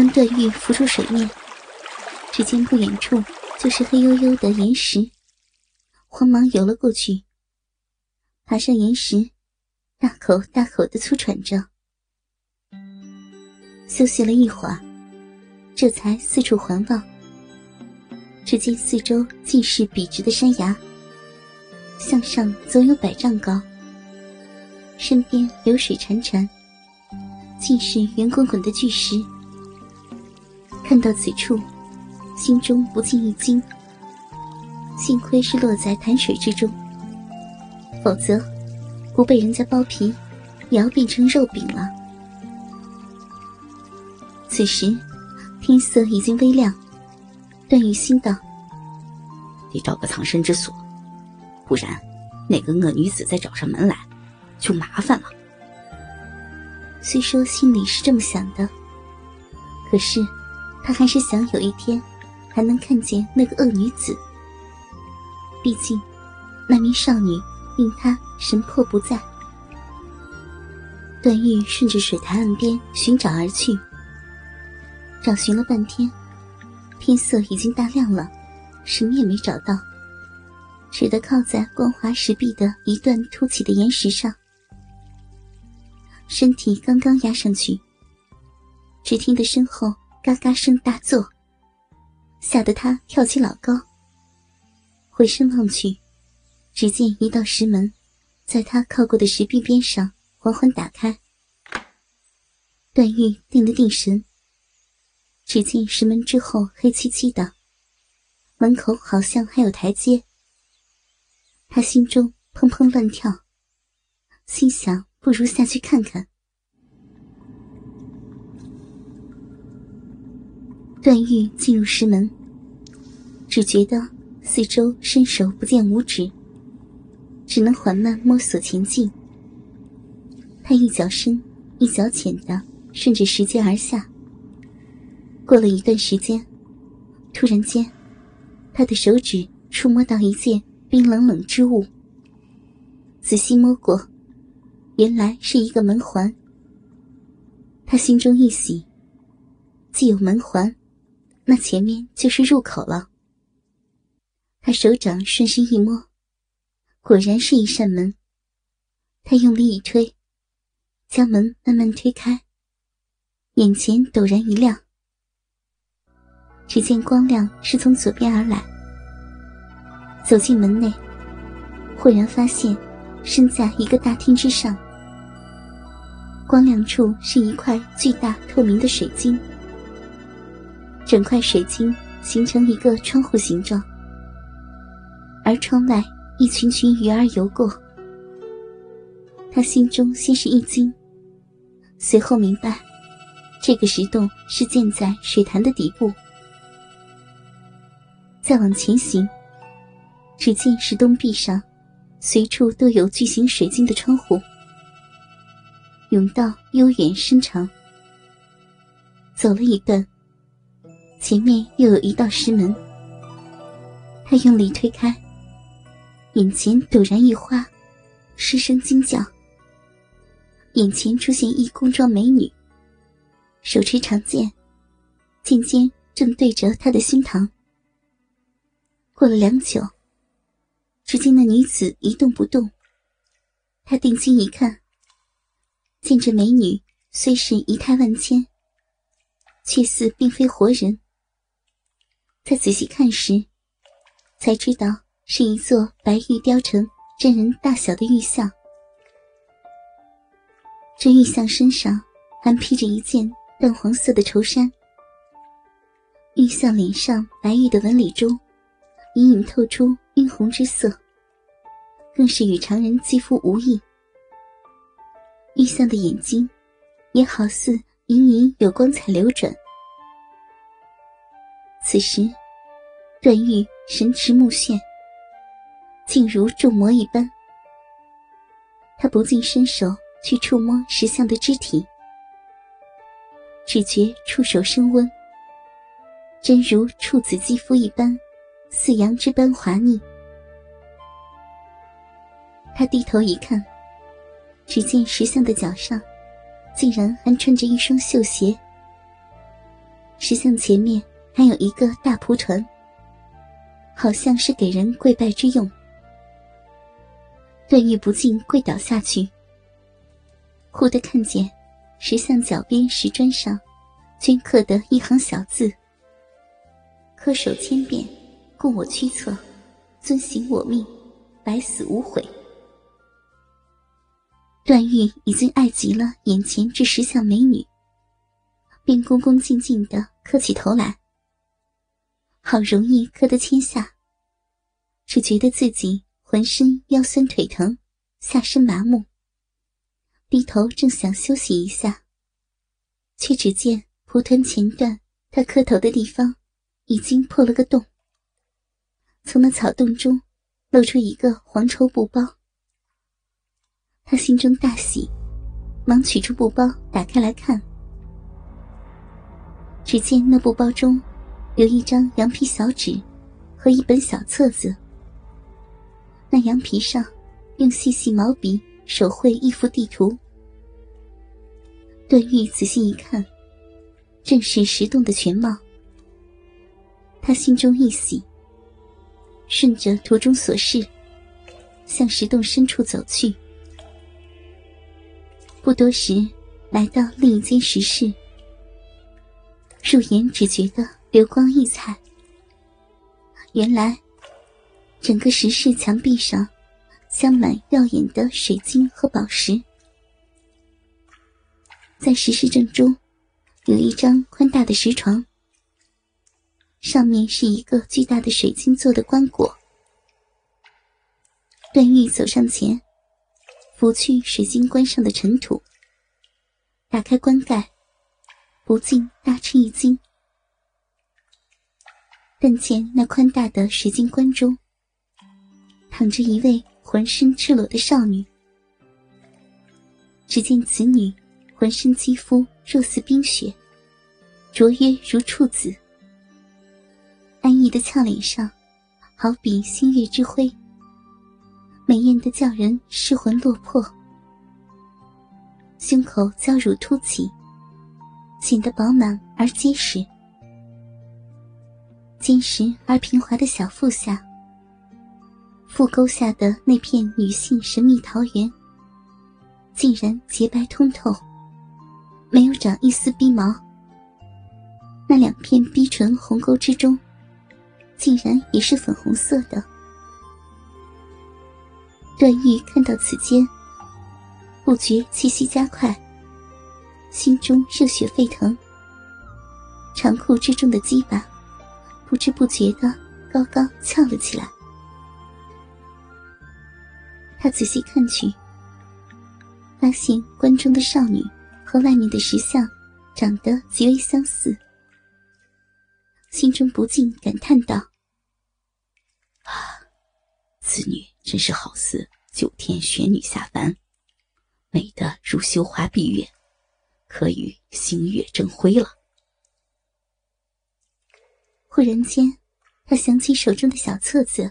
当段誉浮出水面，只见不远处就是黑黝黝的岩石，慌忙游了过去，爬上岩石，大口大口的粗喘着。休息了一会儿，这才四处环望。只见四周尽是笔直的山崖，向上总有百丈高，身边流水潺潺，尽是圆滚滚的巨石。看到此处，心中不禁一惊。幸亏是落在潭水之中，否则不被人家剥皮，也要变成肉饼了。此时天色已经微亮。段玉心道：“得找个藏身之所，不然那个恶女子再找上门来，就麻烦了。”虽说心里是这么想的，可是他还是想有一天还能看见那个恶女子。毕竟那名少女令他神魄不在。段誉顺着水潭岸边寻找而去，找寻了半天。天色已经大亮了，什么也没找到，只得靠在光滑石壁的一段凸起的岩石上，身体刚刚压上去，只听得身后嘎嘎声大作，吓得他跳起老高。回身望去，只见一道石门，在他靠过的石壁边上缓缓打开。段誉定了定神。只见石门之后黑漆漆的，门口好像还有台阶。他心中砰砰乱跳，心想不如下去看看。段誉进入石门，只觉得四周伸手不见五指，只能缓慢摸索前进。他一脚深一脚浅的顺着石阶而下。过了一段时间，突然间，他的手指触摸到一件冰冷冷之物。仔细摸过，原来是一个门环。他心中一喜，既有门环，那前面就是入口了。他手掌顺势一摸，果然是一扇门。他用力一推，将门慢慢推开，眼前陡然一亮。只见光亮是从左边而来。走进门内，忽然发现身在一个大厅之上。光亮处是一块巨大透明的水晶，整块水晶形成一个窗户形状，而窗外一群群鱼儿游过。他心中先是一惊，随后明白，这个石洞是建在水潭的底部。再往前行，只见石洞壁上，随处都有巨型水晶的窗户，甬道悠远深长。走了一段，前面又有一道石门，他用力推开，眼前陡然一花，失声惊叫。眼前出现一宫装美女，手持长剑，剑尖正对着他的胸膛。过了良久，只见那女子一动不动。他定睛一看，见这美女虽是仪态万千，却似并非活人。再仔细看时，才知道是一座白玉雕成真人大小的玉像。这玉像身上还披着一件淡黄色的绸衫，玉像脸上白玉的纹理中。隐隐透出晕红之色，更是与常人肌肤无异。玉像的眼睛，也好似隐隐有光彩流转。此时，段誉神驰目眩，竟如中魔一般。他不禁伸手去触摸石像的肢体，只觉触手生温，真如处子肌肤一般。似羊脂般滑腻。他低头一看，只见石像的脚上，竟然还穿着一双绣鞋。石像前面还有一个大蒲团，好像是给人跪拜之用。段誉不禁跪倒下去，忽地看见石像脚边石砖上，镌刻的一行小字：“恪守千遍，供我驱策，遵行我命，百死无悔。”段誉已经爱极了眼前这石像美女，便恭恭敬敬的磕起头来。好容易磕得千下，只觉得自己浑身腰酸腿疼，下身麻木。低头正想休息一下，却只见蒲团前段他磕头的地方已经破了个洞，从那草洞中露出一个黄绸布包。他心中大喜，忙取出布包，打开来看。只见那布包中有一张羊皮小纸和一本小册子。那羊皮上用细细毛笔手绘一幅地图。段誉仔细一看，正是石洞的全貌。他心中一喜，顺着图中所示，向石洞深处走去。不多时，来到另一间石室，入眼只觉得流光溢彩。原来，整个石室墙壁上镶满耀眼的水晶和宝石。在石室正中，有一张宽大的石床，上面是一个巨大的水晶做的棺椁。段誉走上前。拂去水晶棺上的尘土，打开棺盖，不禁大吃一惊。但见那宽大的水晶棺中，躺着一位浑身赤裸的少女。只见此女浑身肌肤若似冰雪，卓约如处子，安逸的俏脸上，好比新月之辉。美艳的叫人失魂落魄，胸口娇乳凸起，显得饱满而结实。坚实而平滑的小腹下，腹沟下的那片女性神秘桃源，竟然洁白通透，没有长一丝逼毛。那两片逼唇红沟之中，竟然也是粉红色的。段誉看到此间，不觉气息加快，心中热血沸腾。长裤之中的鸡巴，不知不觉的高高翘了起来。他仔细看去，发现关中的少女和外面的石像长得极为相似，心中不禁感叹道：“啊，此女。”真是好似九天玄女下凡，美得如羞花闭月，可与星月争辉了。忽然间，他想起手中的小册子，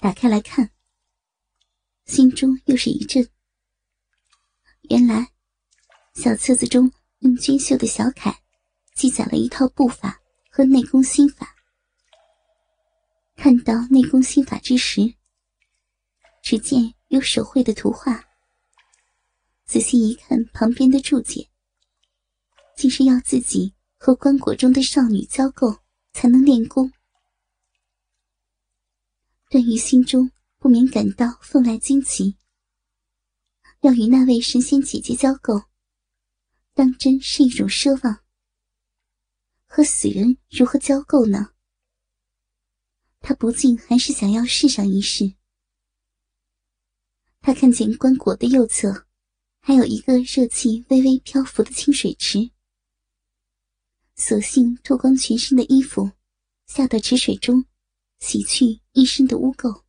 打开来看，心中又是一震。原来，小册子中用娟秀的小楷记载了一套步法和内功心法。看到内功心法之时，只见有手绘的图画，仔细一看，旁边的注解，竟是要自己和棺椁中的少女交媾才能练功。段誉心中不免感到分外惊奇。要与那位神仙姐姐交媾，当真是一种奢望。和死人如何交媾呢？他不禁还是想要试上一试。他看见棺椁的右侧，还有一个热气微微漂浮的清水池，索性脱光全身的衣服，下到池水中，洗去一身的污垢。